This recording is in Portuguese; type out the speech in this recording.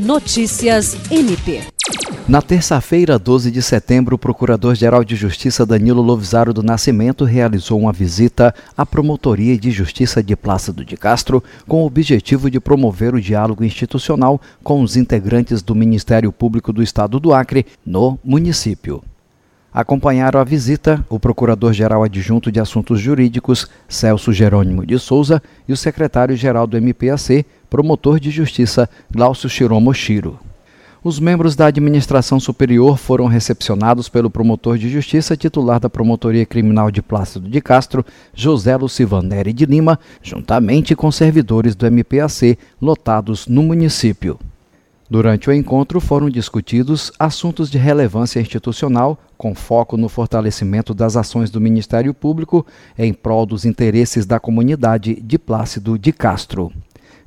Notícias MP. Na terça-feira, 12 de setembro, o Procurador-Geral de Justiça Danilo Lovisaro do Nascimento realizou uma visita à Promotoria de Justiça de Plácido de Castro com o objetivo de promover o diálogo institucional com os integrantes do Ministério Público do Estado do Acre no município. Acompanharam a visita o Procurador-Geral Adjunto de Assuntos Jurídicos, Celso Jerônimo de Souza, e o Secretário-Geral do MPAC, Promotor de Justiça, Glaucio Shiromo Shiro. Os membros da administração superior foram recepcionados pelo promotor de justiça titular da Promotoria Criminal de Plácido de Castro, José Lucivaneri de Lima, juntamente com servidores do MPAC lotados no município. Durante o encontro foram discutidos assuntos de relevância institucional, com foco no fortalecimento das ações do Ministério Público em prol dos interesses da comunidade de Plácido de Castro.